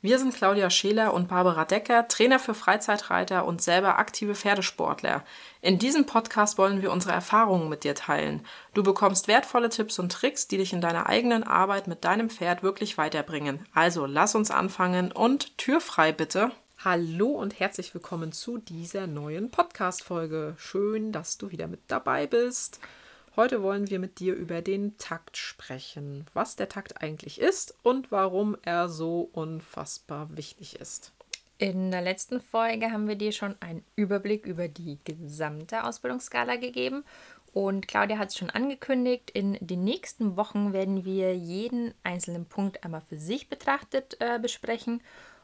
Wir sind Claudia Scheler und Barbara Decker, Trainer für Freizeitreiter und selber aktive Pferdesportler. In diesem Podcast wollen wir unsere Erfahrungen mit dir teilen. Du bekommst wertvolle Tipps und Tricks, die dich in deiner eigenen Arbeit mit deinem Pferd wirklich weiterbringen. Also lass uns anfangen und Tür frei bitte. Hallo und herzlich willkommen zu dieser neuen Podcast-Folge. Schön, dass du wieder mit dabei bist. Heute wollen wir mit dir über den Takt sprechen, was der Takt eigentlich ist und warum er so unfassbar wichtig ist. In der letzten Folge haben wir dir schon einen Überblick über die gesamte Ausbildungsskala gegeben und Claudia hat es schon angekündigt, in den nächsten Wochen werden wir jeden einzelnen Punkt einmal für sich betrachtet äh, besprechen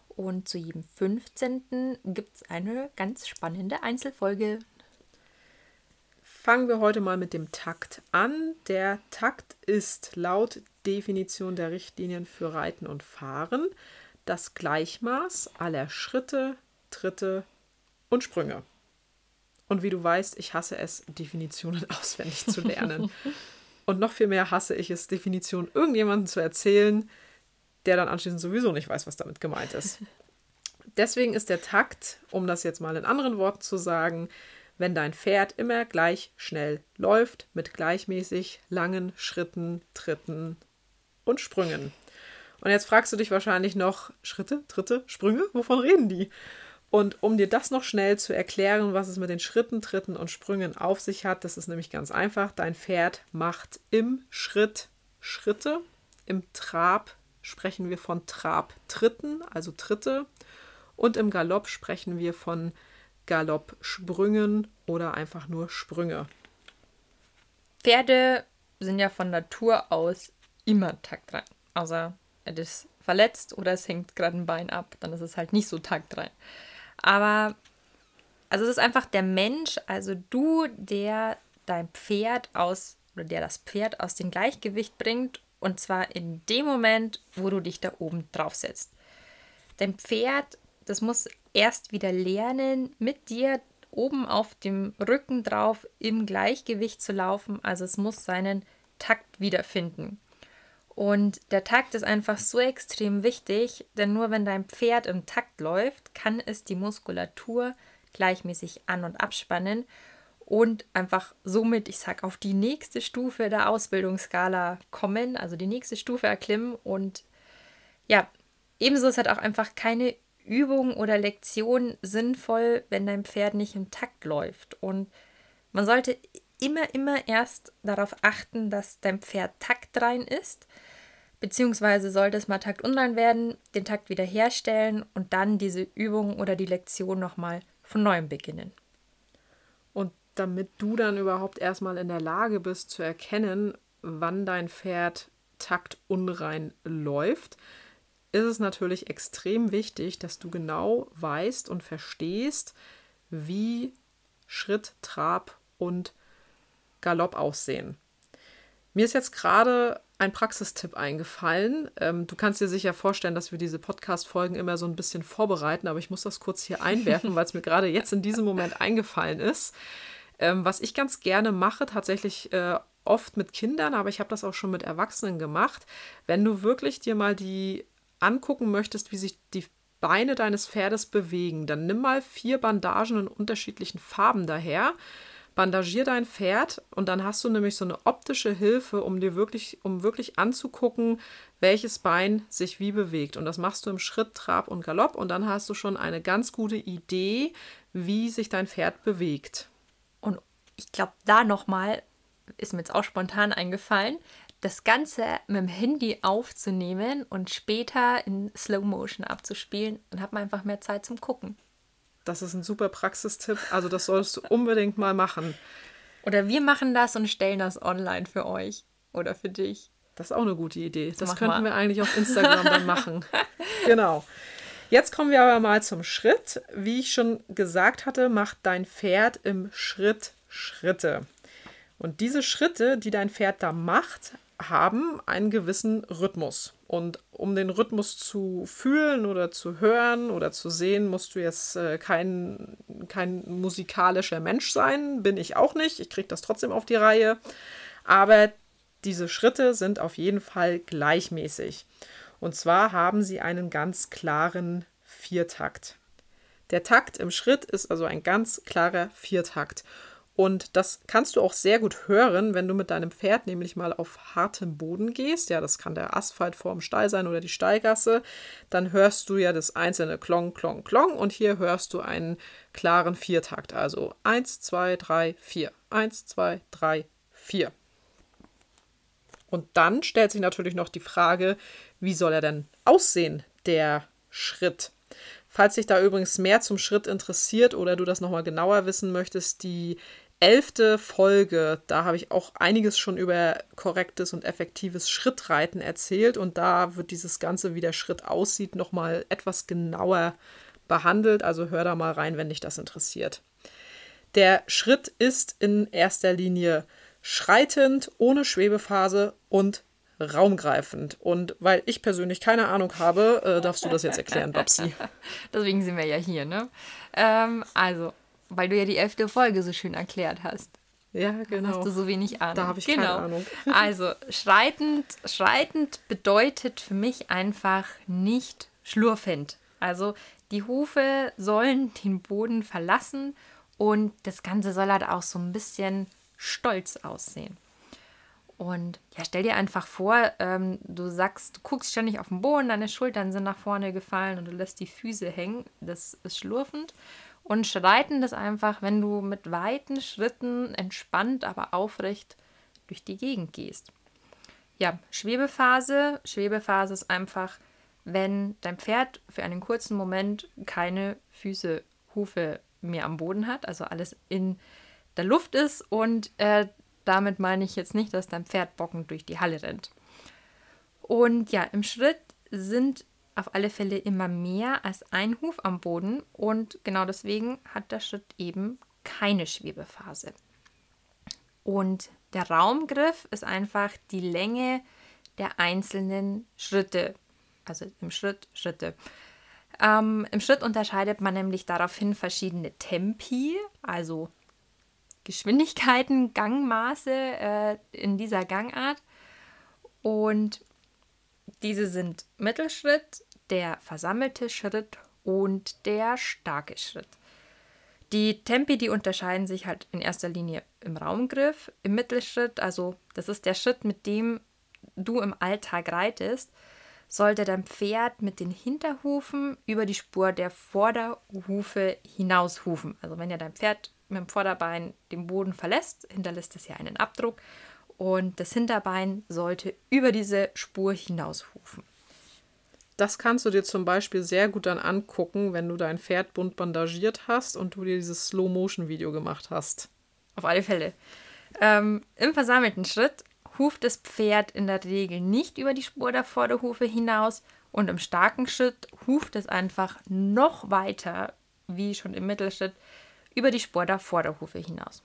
und zu jedem 15. gibt es eine ganz spannende Einzelfolge Fangen wir heute mal mit dem Takt an. Der Takt ist laut Definition der Richtlinien für Reiten und Fahren das Gleichmaß aller Schritte, Tritte und Sprünge. Und wie du weißt, ich hasse es, Definitionen auswendig zu lernen. und noch viel mehr hasse ich es, Definitionen irgendjemandem zu erzählen, der dann anschließend sowieso nicht weiß, was damit gemeint ist. Deswegen ist der Takt, um das jetzt mal in anderen Worten zu sagen, wenn dein Pferd immer gleich schnell läuft mit gleichmäßig langen Schritten, Tritten und Sprüngen. Und jetzt fragst du dich wahrscheinlich noch, Schritte, Tritte, Sprünge, wovon reden die? Und um dir das noch schnell zu erklären, was es mit den Schritten, Tritten und Sprüngen auf sich hat, das ist nämlich ganz einfach. Dein Pferd macht im Schritt Schritte, im Trab sprechen wir von Trabtritten, also Tritte, und im Galopp sprechen wir von Galoppsprüngen oder einfach nur Sprünge. Pferde sind ja von Natur aus immer taktrein. Außer es ist verletzt oder es hängt gerade ein Bein ab, dann ist es halt nicht so taktrein. Aber also es ist einfach der Mensch, also du, der dein Pferd aus oder der das Pferd aus dem Gleichgewicht bringt und zwar in dem Moment, wo du dich da oben drauf setzt. Dein Pferd, das muss erst wieder lernen, mit dir oben auf dem Rücken drauf im Gleichgewicht zu laufen. Also es muss seinen Takt wiederfinden. Und der Takt ist einfach so extrem wichtig, denn nur wenn dein Pferd im Takt läuft, kann es die Muskulatur gleichmäßig an- und abspannen und einfach somit, ich sag, auf die nächste Stufe der Ausbildungsskala kommen, also die nächste Stufe erklimmen. Und ja, ebenso ist halt auch einfach keine Übung oder Lektion sinnvoll, wenn dein Pferd nicht im Takt läuft. Und man sollte immer, immer erst darauf achten, dass dein Pferd taktrein ist, beziehungsweise sollte es mal taktunrein werden, den Takt wiederherstellen und dann diese Übung oder die Lektion nochmal von neuem beginnen. Und damit du dann überhaupt erstmal in der Lage bist zu erkennen, wann dein Pferd taktunrein läuft, ist es natürlich extrem wichtig, dass du genau weißt und verstehst, wie Schritt, Trab und Galopp aussehen. Mir ist jetzt gerade ein Praxistipp eingefallen. Ähm, du kannst dir sicher vorstellen, dass wir diese Podcast-Folgen immer so ein bisschen vorbereiten, aber ich muss das kurz hier einwerfen, weil es mir gerade jetzt in diesem Moment eingefallen ist. Ähm, was ich ganz gerne mache, tatsächlich äh, oft mit Kindern, aber ich habe das auch schon mit Erwachsenen gemacht. Wenn du wirklich dir mal die angucken möchtest, wie sich die Beine deines Pferdes bewegen, dann nimm mal vier Bandagen in unterschiedlichen Farben daher. Bandagier dein Pferd und dann hast du nämlich so eine optische Hilfe, um dir wirklich, um wirklich anzugucken, welches Bein sich wie bewegt. Und das machst du im Schritt, Trab und Galopp und dann hast du schon eine ganz gute Idee, wie sich dein Pferd bewegt. Und ich glaube, da nochmal ist mir jetzt auch spontan eingefallen, das Ganze mit dem Handy aufzunehmen und später in Slow Motion abzuspielen, dann hat man einfach mehr Zeit zum Gucken. Das ist ein super Praxistipp. Also das solltest du unbedingt mal machen. Oder wir machen das und stellen das online für euch oder für dich. Das ist auch eine gute Idee. Das Mach könnten mal. wir eigentlich auf Instagram dann machen. Genau. Jetzt kommen wir aber mal zum Schritt. Wie ich schon gesagt hatte, macht dein Pferd im Schritt Schritte. Und diese Schritte, die dein Pferd da macht, haben einen gewissen Rhythmus. Und um den Rhythmus zu fühlen oder zu hören oder zu sehen, musst du jetzt äh, kein, kein musikalischer Mensch sein. Bin ich auch nicht. Ich kriege das trotzdem auf die Reihe. Aber diese Schritte sind auf jeden Fall gleichmäßig. Und zwar haben sie einen ganz klaren Viertakt. Der Takt im Schritt ist also ein ganz klarer Viertakt. Und das kannst du auch sehr gut hören, wenn du mit deinem Pferd nämlich mal auf hartem Boden gehst. Ja, das kann der Asphalt vorm Stall sein oder die Steigasse. Dann hörst du ja das einzelne Klong, Klong, Klong. Und hier hörst du einen klaren Viertakt. Also 1, 2, 3, 4. 1, 2, 3, 4. Und dann stellt sich natürlich noch die Frage, wie soll er denn aussehen, der Schritt? Falls dich da übrigens mehr zum Schritt interessiert oder du das nochmal genauer wissen möchtest, die elfte Folge, da habe ich auch einiges schon über korrektes und effektives Schrittreiten erzählt und da wird dieses Ganze, wie der Schritt aussieht, nochmal etwas genauer behandelt. Also hör da mal rein, wenn dich das interessiert. Der Schritt ist in erster Linie schreitend, ohne Schwebephase und raumgreifend. Und weil ich persönlich keine Ahnung habe, äh, darfst du das jetzt erklären, Babsi. Deswegen sind wir ja hier, ne? Ähm, also, weil du ja die elfte Folge so schön erklärt hast. Ja, genau. Hast du so wenig Ahnung. Da habe ich genau. keine Ahnung. also, schreitend, schreitend bedeutet für mich einfach nicht schlurfend. Also, die Hufe sollen den Boden verlassen und das Ganze soll halt auch so ein bisschen stolz aussehen. Und ja, stell dir einfach vor, ähm, du sagst, du guckst ständig auf den Boden, deine Schultern sind nach vorne gefallen und du lässt die Füße hängen. Das ist schlurfend. Und schreiten das einfach, wenn du mit weiten Schritten entspannt, aber aufrecht durch die Gegend gehst. Ja, Schwebephase. Schwebephase ist einfach, wenn dein Pferd für einen kurzen Moment keine Füße, Hufe mehr am Boden hat, also alles in der Luft ist und äh, damit meine ich jetzt nicht, dass dein Pferd bockend durch die Halle rennt. Und ja, im Schritt sind auf alle Fälle immer mehr als ein Huf am Boden und genau deswegen hat der Schritt eben keine Schwebephase. Und der Raumgriff ist einfach die Länge der einzelnen Schritte. Also im Schritt, Schritte. Ähm, Im Schritt unterscheidet man nämlich daraufhin verschiedene Tempi, also Geschwindigkeiten, Gangmaße äh, in dieser Gangart. Und diese sind Mittelschritt, der versammelte Schritt und der starke Schritt. Die Tempi, die unterscheiden sich halt in erster Linie im Raumgriff, im Mittelschritt, also das ist der Schritt, mit dem du im Alltag reitest, sollte dein Pferd mit den Hinterhufen über die Spur der Vorderhufe hinaushufen. Also wenn ja dein Pferd mit dem Vorderbein den Boden verlässt, hinterlässt es ja einen Abdruck und das Hinterbein sollte über diese Spur hinaushufen. Das kannst du dir zum Beispiel sehr gut dann angucken, wenn du dein Pferd bunt bandagiert hast und du dir dieses Slow-Motion-Video gemacht hast. Auf alle Fälle. Ähm, Im versammelten Schritt huft das Pferd in der Regel nicht über die Spur der Vorderhufe hinaus und im starken Schritt huft es einfach noch weiter, wie schon im Mittelschritt, über die Spur der Vorderhufe hinaus.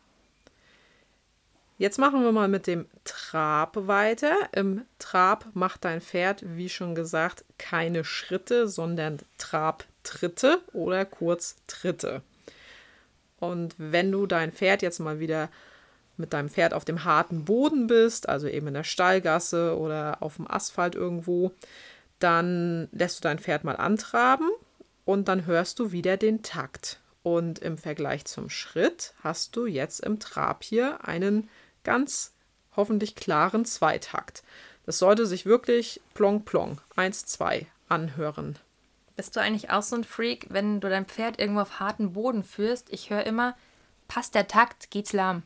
Jetzt machen wir mal mit dem Trab weiter. Im Trab macht dein Pferd, wie schon gesagt, keine Schritte, sondern Trabtritte oder kurz Tritte. Und wenn du dein Pferd jetzt mal wieder mit deinem Pferd auf dem harten Boden bist, also eben in der Stallgasse oder auf dem Asphalt irgendwo, dann lässt du dein Pferd mal antraben und dann hörst du wieder den Takt. Und im Vergleich zum Schritt hast du jetzt im Trab hier einen ganz hoffentlich klaren Zweitakt. Das sollte sich wirklich plong plong 1 2 anhören. Bist du eigentlich auch so ein Freak, wenn du dein Pferd irgendwo auf harten Boden führst? Ich höre immer, passt der Takt, geht's lahm.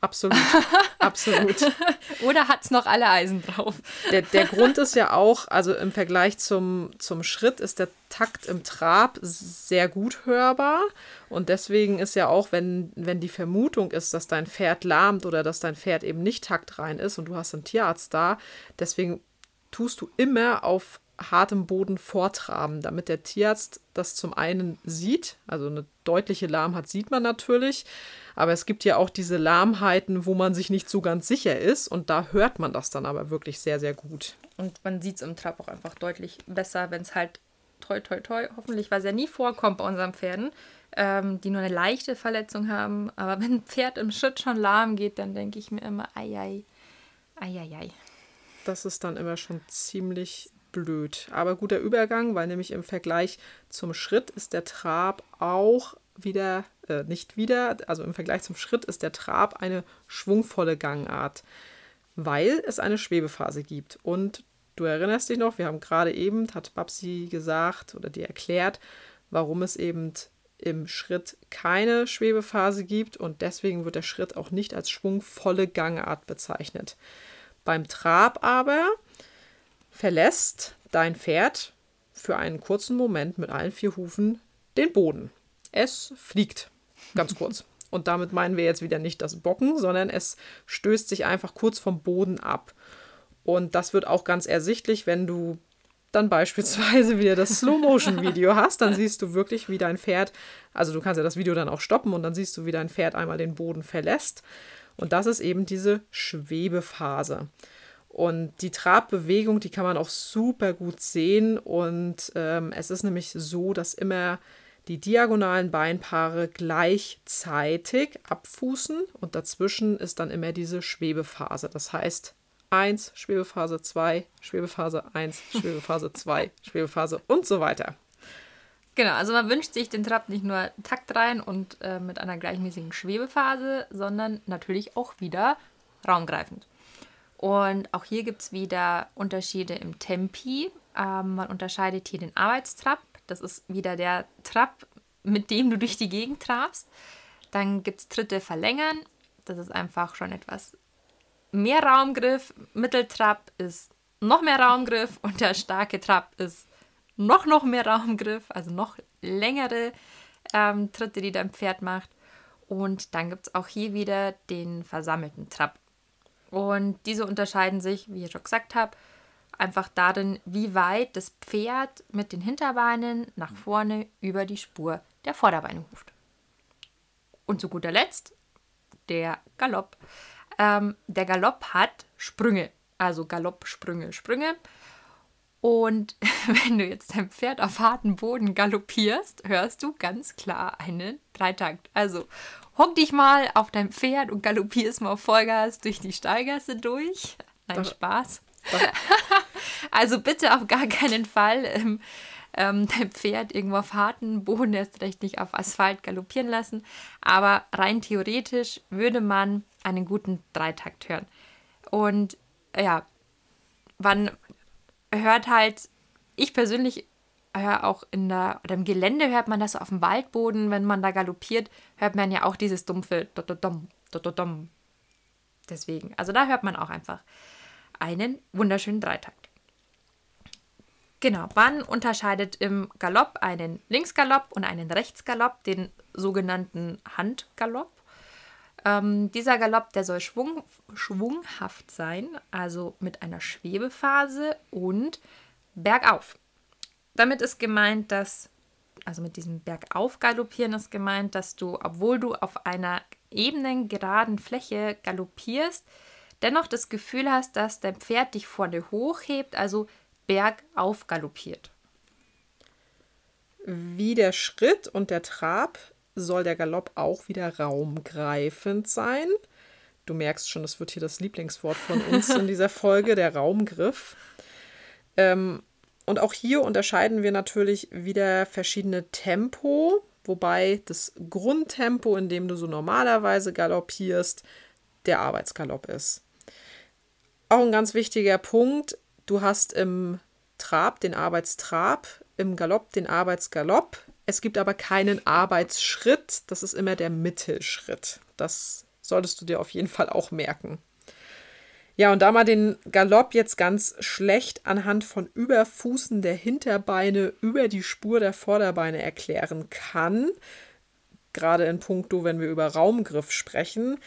Absolut. Absolut. Oder hat es noch alle Eisen drauf? Der, der Grund ist ja auch, also im Vergleich zum, zum Schritt ist der Takt im Trab sehr gut hörbar. Und deswegen ist ja auch, wenn, wenn die Vermutung ist, dass dein Pferd lahmt oder dass dein Pferd eben nicht taktrein ist und du hast einen Tierarzt da, deswegen tust du immer auf hartem Boden vortraben, damit der Tierarzt das zum einen sieht. Also eine deutliche Lahmheit sieht man natürlich, aber es gibt ja auch diese Lahmheiten, wo man sich nicht so ganz sicher ist und da hört man das dann aber wirklich sehr, sehr gut. Und man sieht es im Trab auch einfach deutlich besser, wenn es halt toi, toi, toi, hoffentlich, was ja nie vorkommt bei unseren Pferden, ähm, die nur eine leichte Verletzung haben. Aber wenn ein Pferd im Schritt schon lahm geht, dann denke ich mir immer, ei, ei, ei, ei, ei. Das ist dann immer schon ziemlich blöd. Aber guter Übergang, weil nämlich im Vergleich zum Schritt ist der Trab auch wieder, äh, nicht wieder, also im Vergleich zum Schritt ist der Trab eine schwungvolle Gangart, weil es eine Schwebephase gibt. Und du erinnerst dich noch, wir haben gerade eben, hat Babsi gesagt oder dir erklärt, warum es eben im Schritt keine Schwebephase gibt und deswegen wird der Schritt auch nicht als schwungvolle Gangart bezeichnet. Beim Trab aber verlässt dein Pferd für einen kurzen Moment mit allen vier Hufen den Boden. Es fliegt, ganz kurz. Und damit meinen wir jetzt wieder nicht das Bocken, sondern es stößt sich einfach kurz vom Boden ab. Und das wird auch ganz ersichtlich, wenn du dann beispielsweise wieder das Slow-Motion-Video hast, dann siehst du wirklich, wie dein Pferd, also du kannst ja das Video dann auch stoppen und dann siehst du, wie dein Pferd einmal den Boden verlässt. Und das ist eben diese Schwebephase. Und die Trabbewegung, die kann man auch super gut sehen. Und ähm, es ist nämlich so, dass immer die diagonalen Beinpaare gleichzeitig abfußen und dazwischen ist dann immer diese Schwebephase. Das heißt 1, Schwebephase 2, Schwebephase 1, Schwebephase 2, Schwebephase und so weiter. Genau, also man wünscht sich den Trab nicht nur taktrein und äh, mit einer gleichmäßigen Schwebephase, sondern natürlich auch wieder raumgreifend. Und auch hier gibt es wieder Unterschiede im Tempi. Ähm, man unterscheidet hier den Arbeitstrab. Das ist wieder der Trab, mit dem du durch die Gegend trabst. Dann gibt es Tritte verlängern. Das ist einfach schon etwas mehr Raumgriff. Mitteltrab ist noch mehr Raumgriff und der starke Trab ist noch, noch mehr Raumgriff, also noch längere ähm, Tritte, die dein Pferd macht. Und dann gibt es auch hier wieder den versammelten Trab. Und diese unterscheiden sich, wie ich schon gesagt habe, einfach darin, wie weit das Pferd mit den Hinterbeinen nach vorne über die Spur der Vorderbeine ruft. Und zu guter Letzt der Galopp. Ähm, der Galopp hat Sprünge, also Galopp, Sprünge, Sprünge. Und wenn du jetzt dein Pferd auf harten Boden galoppierst, hörst du ganz klar einen Dreitakt. Also hock dich mal auf dein Pferd und galoppierst mal auf Vollgas durch die Steigasse durch. Nein, Spaß. also bitte auf gar keinen Fall ähm, ähm, dein Pferd irgendwo auf harten Boden, erst recht nicht auf Asphalt galoppieren lassen. Aber rein theoretisch würde man einen guten Dreitakt hören. Und ja, man hört halt, ich persönlich höre auch in der, oder im Gelände hört man das so auf dem Waldboden, wenn man da galoppiert, hört man ja auch dieses dumpfe Dododom, Dododom. Deswegen, also da hört man auch einfach einen wunderschönen Dreitakt. Genau, man unterscheidet im Galopp einen Linksgalopp und einen Rechtsgalopp, den sogenannten Handgalopp. Ähm, dieser Galopp, der soll schwung, schwunghaft sein, also mit einer Schwebephase und bergauf. Damit ist gemeint, dass, also mit diesem Bergauf galoppieren ist gemeint, dass du, obwohl du auf einer ebenen, geraden Fläche galoppierst, dennoch das Gefühl hast, dass dein Pferd dich vorne hochhebt, also bergauf galoppiert. Wie der Schritt und der Trab soll der Galopp auch wieder raumgreifend sein. Du merkst schon, das wird hier das Lieblingswort von uns in dieser Folge, der Raumgriff. Ähm, und auch hier unterscheiden wir natürlich wieder verschiedene Tempo, wobei das Grundtempo, in dem du so normalerweise galoppierst, der Arbeitsgalopp ist. Auch ein ganz wichtiger Punkt, du hast im Trab den Arbeitstrab, im Galopp den Arbeitsgalopp. Es gibt aber keinen Arbeitsschritt, das ist immer der Mittelschritt. Das solltest du dir auf jeden Fall auch merken. Ja, und da man den Galopp jetzt ganz schlecht anhand von Überfußen der Hinterbeine über die Spur der Vorderbeine erklären kann, gerade in puncto, wenn wir über Raumgriff sprechen,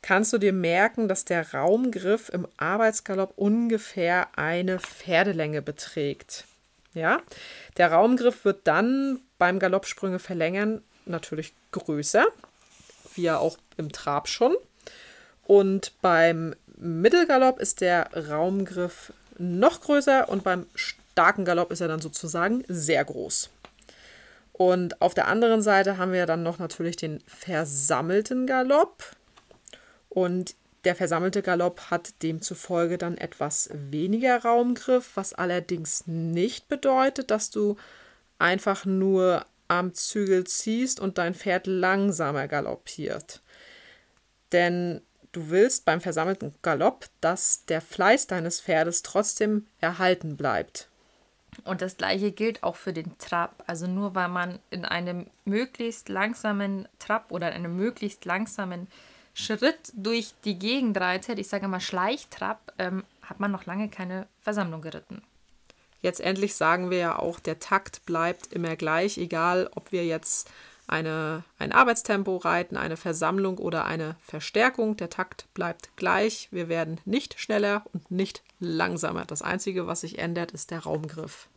kannst du dir merken, dass der Raumgriff im Arbeitsgalopp ungefähr eine Pferdelänge beträgt. Ja? Der Raumgriff wird dann beim Galoppsprünge verlängern natürlich größer, wie ja auch im Trab schon. Und beim Mittelgalopp ist der Raumgriff noch größer und beim starken Galopp ist er dann sozusagen sehr groß. Und auf der anderen Seite haben wir dann noch natürlich den versammelten Galopp. Und der versammelte Galopp hat demzufolge dann etwas weniger Raumgriff, was allerdings nicht bedeutet, dass du einfach nur am Zügel ziehst und dein Pferd langsamer galoppiert. Denn du willst beim versammelten Galopp, dass der Fleiß deines Pferdes trotzdem erhalten bleibt. Und das gleiche gilt auch für den Trab. Also nur weil man in einem möglichst langsamen Trab oder einem möglichst langsamen Schritt durch die Gegend reitet, ich sage mal Schleichtrab, ähm, hat man noch lange keine Versammlung geritten. Jetzt endlich sagen wir ja auch, der Takt bleibt immer gleich, egal ob wir jetzt eine, ein Arbeitstempo reiten, eine Versammlung oder eine Verstärkung. Der Takt bleibt gleich. Wir werden nicht schneller und nicht langsamer. Das Einzige, was sich ändert, ist der Raumgriff.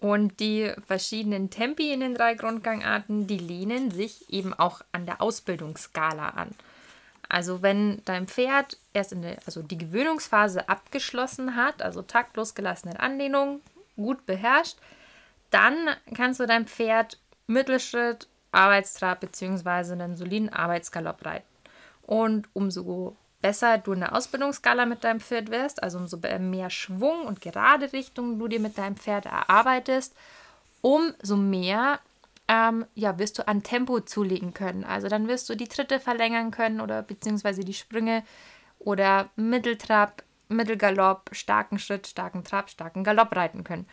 Und die verschiedenen Tempi in den drei Grundgangarten, die lehnen sich eben auch an der Ausbildungsskala an. Also wenn dein Pferd erst in der, also die Gewöhnungsphase abgeschlossen hat, also taktlos gelassene Anlehnung, gut beherrscht, dann kannst du dein Pferd Mittelschritt, Arbeitstrab bzw. einen soliden Arbeitsgalopp reiten. Und umso besser du in der Ausbildungsskala mit deinem Pferd wirst, also umso mehr Schwung und gerade Richtung du dir mit deinem Pferd erarbeitest, umso mehr ähm, ja, wirst du an Tempo zulegen können. Also dann wirst du die Tritte verlängern können oder beziehungsweise die Sprünge oder Mitteltrab, Mittelgalopp, starken Schritt, starken Trab, starken Galopp reiten können.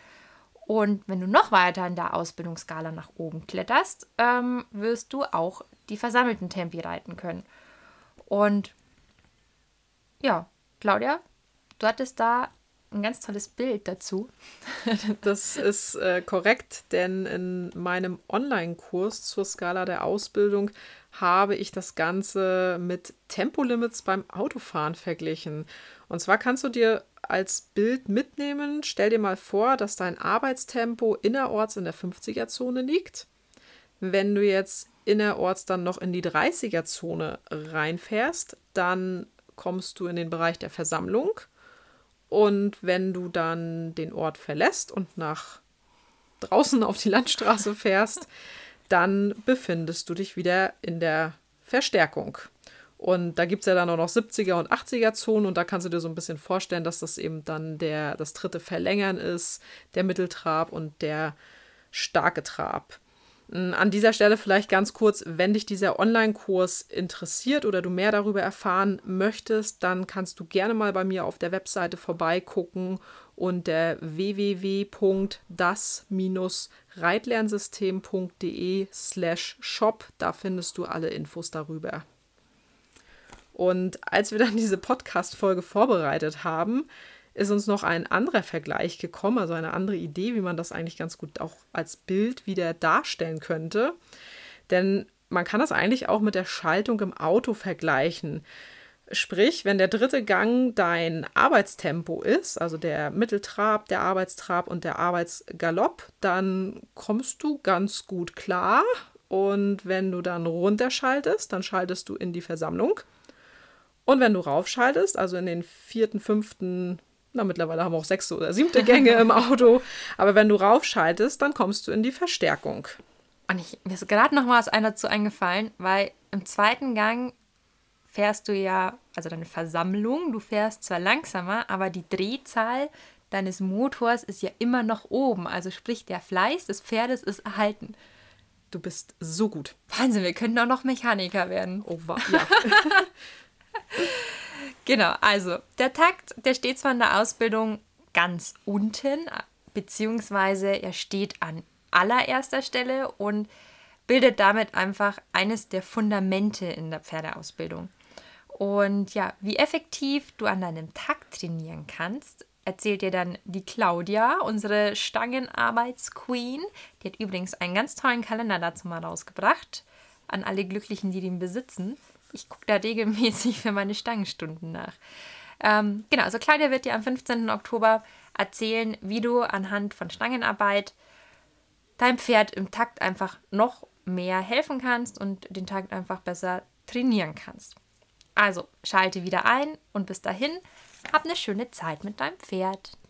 Und wenn du noch weiter in der Ausbildungsskala nach oben kletterst, ähm, wirst du auch die versammelten Tempi reiten können. Und ja, Claudia, du hattest da ein ganz tolles Bild dazu. das ist äh, korrekt, denn in meinem Online-Kurs zur Skala der Ausbildung habe ich das Ganze mit Tempolimits beim Autofahren verglichen. Und zwar kannst du dir als Bild mitnehmen, stell dir mal vor, dass dein Arbeitstempo innerorts in der 50er-Zone liegt. Wenn du jetzt innerorts dann noch in die 30er-Zone reinfährst, dann kommst du in den Bereich der Versammlung. Und wenn du dann den Ort verlässt und nach draußen auf die Landstraße fährst, dann befindest du dich wieder in der Verstärkung. Und da gibt es ja dann auch noch 70er und 80er Zonen und da kannst du dir so ein bisschen vorstellen, dass das eben dann der, das dritte Verlängern ist, der Mitteltrab und der starke Trab. Hm, an dieser Stelle vielleicht ganz kurz, wenn dich dieser Online-Kurs interessiert oder du mehr darüber erfahren möchtest, dann kannst du gerne mal bei mir auf der Webseite vorbeigucken unter www.das-reitlernsystem.de slash shop. Da findest du alle Infos darüber. Und als wir dann diese Podcast-Folge vorbereitet haben, ist uns noch ein anderer Vergleich gekommen, also eine andere Idee, wie man das eigentlich ganz gut auch als Bild wieder darstellen könnte. Denn man kann das eigentlich auch mit der Schaltung im Auto vergleichen. Sprich, wenn der dritte Gang dein Arbeitstempo ist, also der Mitteltrab, der Arbeitstrab und der Arbeitsgalopp, dann kommst du ganz gut klar. Und wenn du dann runterschaltest, dann schaltest du in die Versammlung. Und wenn du raufschaltest, also in den vierten, fünften, na mittlerweile haben wir auch sechste oder siebte Gänge im Auto, aber wenn du raufschaltest, dann kommst du in die Verstärkung. Und ich, mir ist gerade noch was einer zu eingefallen, weil im zweiten Gang fährst du ja, also deine Versammlung, du fährst zwar langsamer, aber die Drehzahl deines Motors ist ja immer noch oben. Also sprich, der Fleiß des Pferdes ist erhalten. Du bist so gut. Wahnsinn, wir könnten auch noch Mechaniker werden. Oh, ja. genau, also der Takt, der steht zwar in der Ausbildung ganz unten, beziehungsweise er steht an allererster Stelle und bildet damit einfach eines der Fundamente in der Pferdeausbildung. Und ja, wie effektiv du an deinem Takt trainieren kannst, erzählt dir dann die Claudia, unsere Stangenarbeitsqueen. Die hat übrigens einen ganz tollen Kalender dazu mal rausgebracht. An alle Glücklichen, die den besitzen. Ich gucke da regelmäßig für meine Stangenstunden nach. Ähm, genau, also Claudia wird dir am 15. Oktober erzählen, wie du anhand von Stangenarbeit deinem Pferd im Takt einfach noch mehr helfen kannst und den Takt einfach besser trainieren kannst. Also schalte wieder ein und bis dahin, hab eine schöne Zeit mit deinem Pferd.